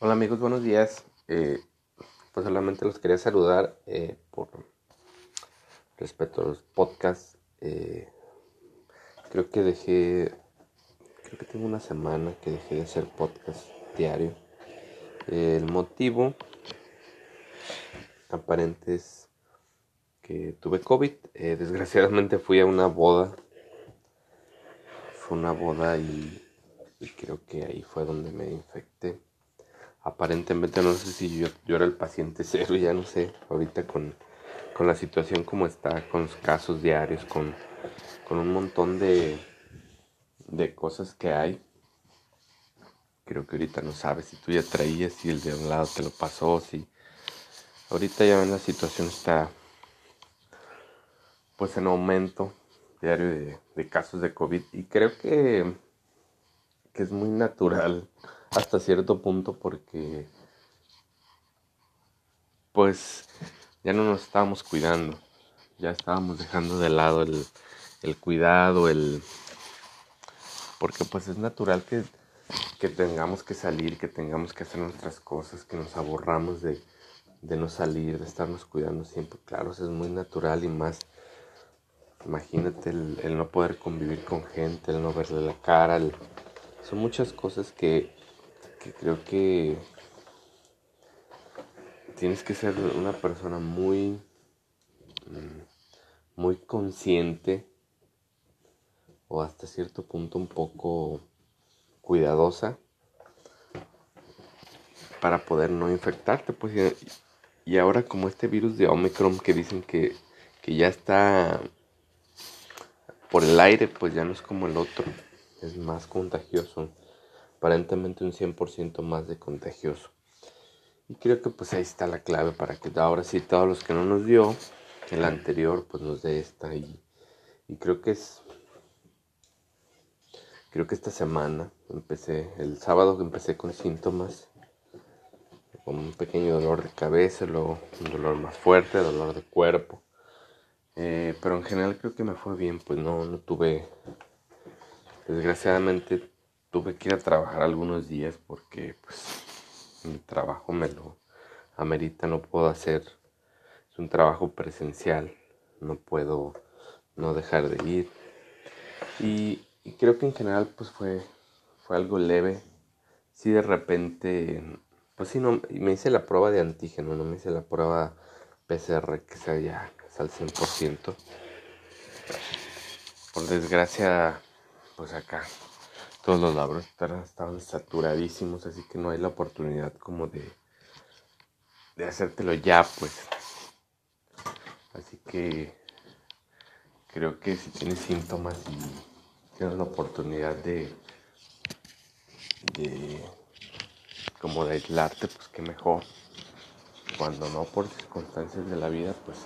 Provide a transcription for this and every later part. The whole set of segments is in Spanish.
Hola amigos, buenos días. Eh, pues solamente los quería saludar eh, por respecto a los podcasts. Eh, creo que dejé, creo que tengo una semana que dejé de hacer podcast diario. el motivo aparente es que tuve COVID. desgraciadamente fui a una boda. Fue una boda y creo que ahí fue donde me infecté aparentemente no sé si yo, yo era el paciente cero, ya no sé, ahorita con, la situación como está, con los casos diarios, con, con un montón de, de cosas que hay. Creo que ahorita no sabes si tú ya traías, si el de un lado te lo pasó, si ahorita ya la situación está pues en aumento diario de, de casos de COVID y creo que, que es muy natural hasta cierto punto porque pues ya no nos estábamos cuidando, ya estábamos dejando de lado el, el cuidado, el porque pues es natural que, que, tengamos que salir, que tengamos que hacer nuestras cosas, que nos aborramos de, de no salir, de estarnos cuidando siempre. Claro, eso es muy natural y más, imagínate el, el no poder convivir con gente, el no verle la cara, son muchas cosas que creo que tienes que ser una persona muy, mm, muy consciente o hasta cierto punto un poco cuidadosa para poder no infectarte. Pues, y ahora como este virus de Omicron que dicen que, que ya está por el aire, pues ya no es como el otro, es más contagioso aparentemente un 100% más de contagioso. Y creo que pues ahí está la clave para que ahora sí todos los que no nos dio el anterior pues nos dé esta y, y creo que es creo que esta semana empecé el sábado que empecé con síntomas con un pequeño dolor de cabeza luego un dolor más fuerte dolor de cuerpo eh, pero en general creo que me fue bien pues no no tuve desgraciadamente tuve que ir a trabajar algunos días porque pues mi trabajo me lo amerita, no puedo hacer, es un trabajo presencial, no puedo no dejar de ir. Y, creo que en general pues fue, fue algo leve. Si de repente, pues sí, no, me hice la prueba de antígeno, no me hice la prueba PCR que sea ya al 100%. Por desgracia, pues acá todos los laboratorios estaban saturadísimos, así que no hay la oportunidad como de, de hacértelo ya, pues. Así que creo que si tienes síntomas y tienes la oportunidad de, de como de aislarte, pues qué mejor. Cuando no por circunstancias de la vida, pues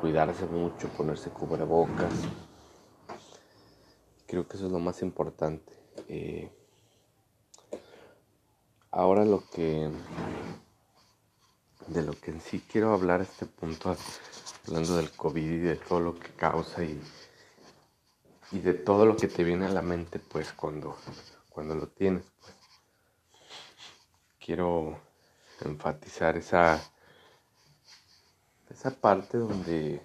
cuidarse mucho, ponerse cubrebocas. Creo que eso es lo más importante. Eh, ahora lo que de lo que en sí quiero hablar este punto, hablando del COVID y de todo lo que causa y, y de todo lo que te viene a la mente pues cuando, cuando lo tienes. Pues. Quiero enfatizar esa, esa parte donde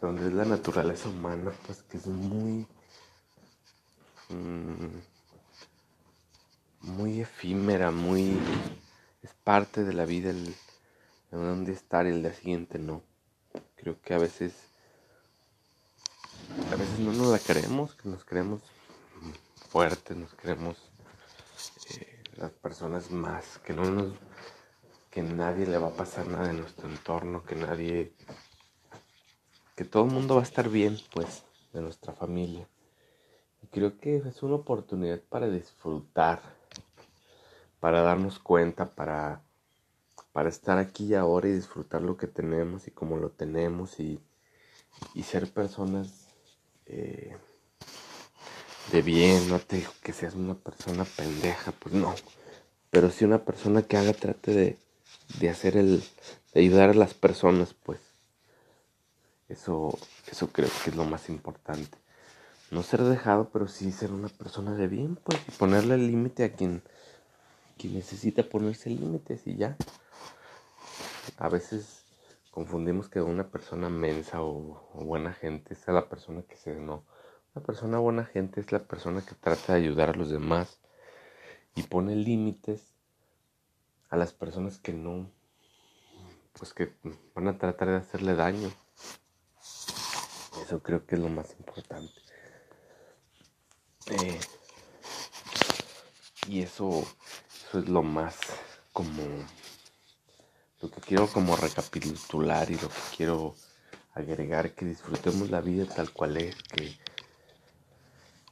donde es la naturaleza humana, pues que es muy Mm, muy efímera, muy... es parte de la vida el, de dónde estar el día siguiente no. Creo que a veces... A veces no nos la creemos, que nos creemos fuertes, nos creemos eh, las personas más, que no nos... que nadie le va a pasar nada en nuestro entorno, que nadie... que todo el mundo va a estar bien, pues, de nuestra familia creo que es una oportunidad para disfrutar, para darnos cuenta, para, para estar aquí y ahora y disfrutar lo que tenemos y cómo lo tenemos y, ser personas eh, de bien. No te digo que seas una persona pendeja, pues no. Pero sí una persona que haga, trate de, de hacer el, de ayudar a las personas, pues. Eso, eso creo que es lo más importante no ser dejado, pero sí ser una persona de bien, pues, y ponerle el límite a quien, que necesita ponerse límites y ya. A veces confundimos que una persona mensa o, buena gente es la persona que se no. Una persona buena gente es la persona que trata de ayudar a los demás y pone límites a las personas que no, pues que van a tratar de hacerle daño. Eso creo que es lo más importante. Eh, y eso, eso es lo más como lo que quiero como recapitular y lo que quiero agregar que disfrutemos la vida tal cual es, que,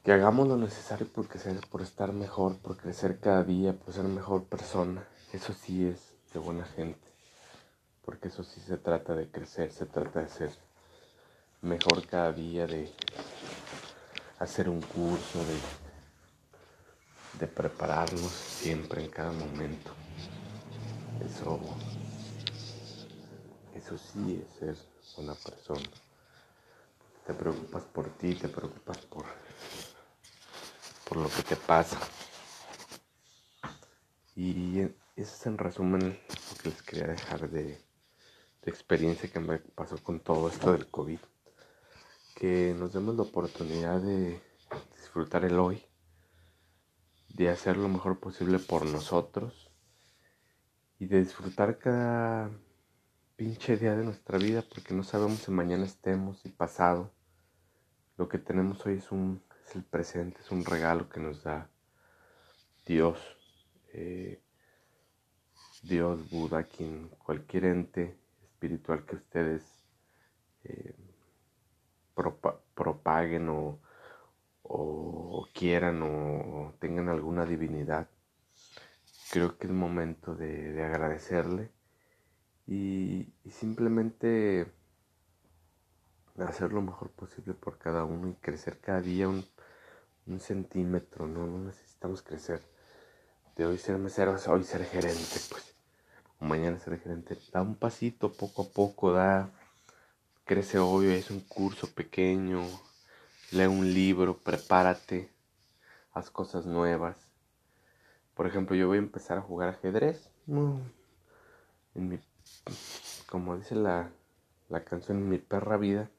que hagamos lo necesario por crecer, por estar mejor, por crecer cada día, por ser mejor persona. Eso sí es de buena gente, porque eso sí se trata de crecer, se trata de ser mejor cada día, de hacer un curso, de, de prepararnos siempre en cada momento. Eso, eso sí es ser una persona. Te preocupas por ti, te preocupas por, por lo que te pasa. Y eso es en resumen lo que les quería dejar de, de experiencia que me pasó con todo esto del COVID que nos demos la oportunidad de disfrutar el hoy, de hacer lo mejor posible por nosotros y de disfrutar cada pinche día de nuestra vida porque no sabemos si mañana estemos y pasado. Lo que tenemos hoy es un es el presente, es un regalo que nos da Dios, eh, Dios, Buda, quien cualquier ente espiritual que ustedes eh, propaguen o, quieran o tengan alguna divinidad. Creo que es momento de, agradecerle y, simplemente hacer lo mejor posible por cada uno y crecer cada día un, centímetro, ¿no? No necesitamos crecer. De hoy ser mesero hoy ser gerente, pues. Mañana ser gerente. Da un pasito poco a poco, da crece hoy, es un curso pequeño, lee un libro, prepárate, haz cosas nuevas. Por ejemplo, yo voy a empezar a jugar ajedrez. Mi, como dice la, la canción, mi perra vida,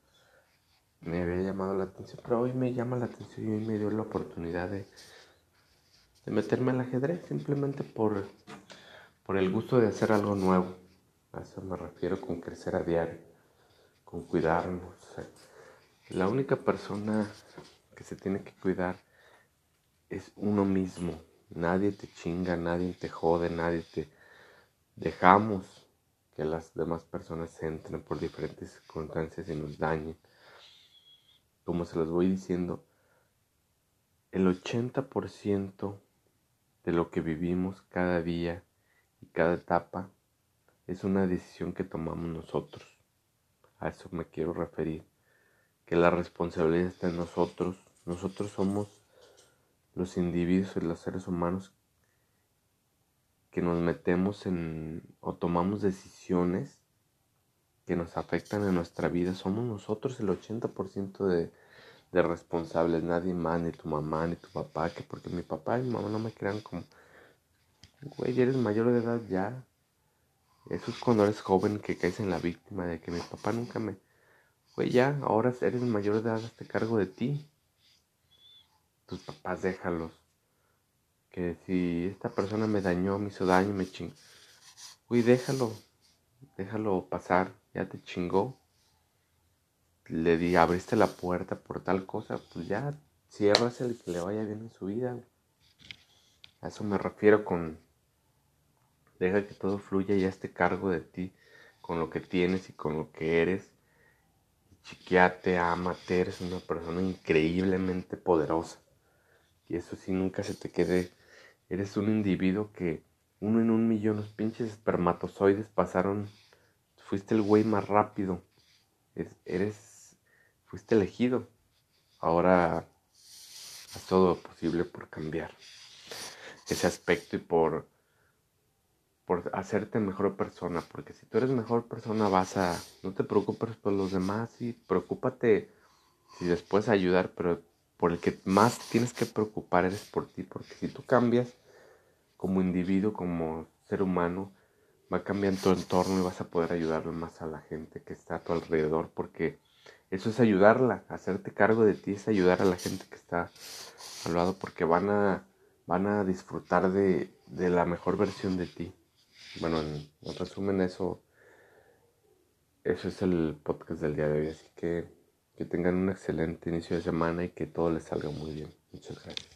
me había llamado la atención, pero hoy me llama la atención y hoy me dio la oportunidad de, de meterme al ajedrez simplemente por, por el gusto de hacer algo nuevo. A eso me refiero con crecer a diario con cuidarnos. La única persona que se tiene que cuidar es uno mismo. Nadie te chinga, nadie te jode, nadie te... Dejamos que las demás personas entren por diferentes circunstancias y nos dañen. Como se los voy diciendo, el 80% de lo que vivimos cada día y cada etapa es una decisión que tomamos nosotros. A eso me quiero referir. Que la responsabilidad está en nosotros. Nosotros somos los individuos y los seres humanos que nos metemos en o tomamos decisiones que nos afectan en nuestra vida. Somos nosotros el 80% de, de responsables. Nadie más, ni tu mamá, ni tu papá. Que porque mi papá y mi mamá no me crean como, güey, eres mayor de edad ya eso es cuando eres joven que caes en la víctima de que mi papá nunca me... Güey, ya, ahora eres mayor de edad, hazte cargo de ti. Tus papás déjalos. Que si esta persona me dañó, me hizo daño, me chingó. Güey, déjalo. Déjalo pasar. Ya te chingó. Le di, abriste la puerta por tal cosa. Pues ya, cierras el que le vaya bien en su vida. A eso me refiero con Deja que todo fluya y hazte cargo de ti con lo que tienes y con lo que eres. Chiquiate, amate, eres una persona increíblemente poderosa. Y eso sí, nunca se te quede. Eres un individuo que uno en un millón, los pinches espermatozoides pasaron. Fuiste el güey más rápido. Eres, fuiste elegido. Ahora haz todo lo posible por cambiar ese aspecto y por por hacerte mejor persona, porque si tú eres mejor persona vas a, no te preocupes por los demás y preocúpate si después ayudar, pero por el que más tienes que preocupar eres por ti, porque si tú cambias, como individuo, como ser humano, va a cambiar tu entorno y vas a poder ayudar más a la gente que está a tu alrededor, porque eso es ayudarla, hacerte cargo de ti es ayudar a la gente que está al lado, porque van a, van a disfrutar de, de la mejor versión de ti. Bueno, en, resumen, eso, eso es el podcast del día de hoy, así que que tengan un excelente inicio de semana y que todo les salga muy bien. Muchas gracias.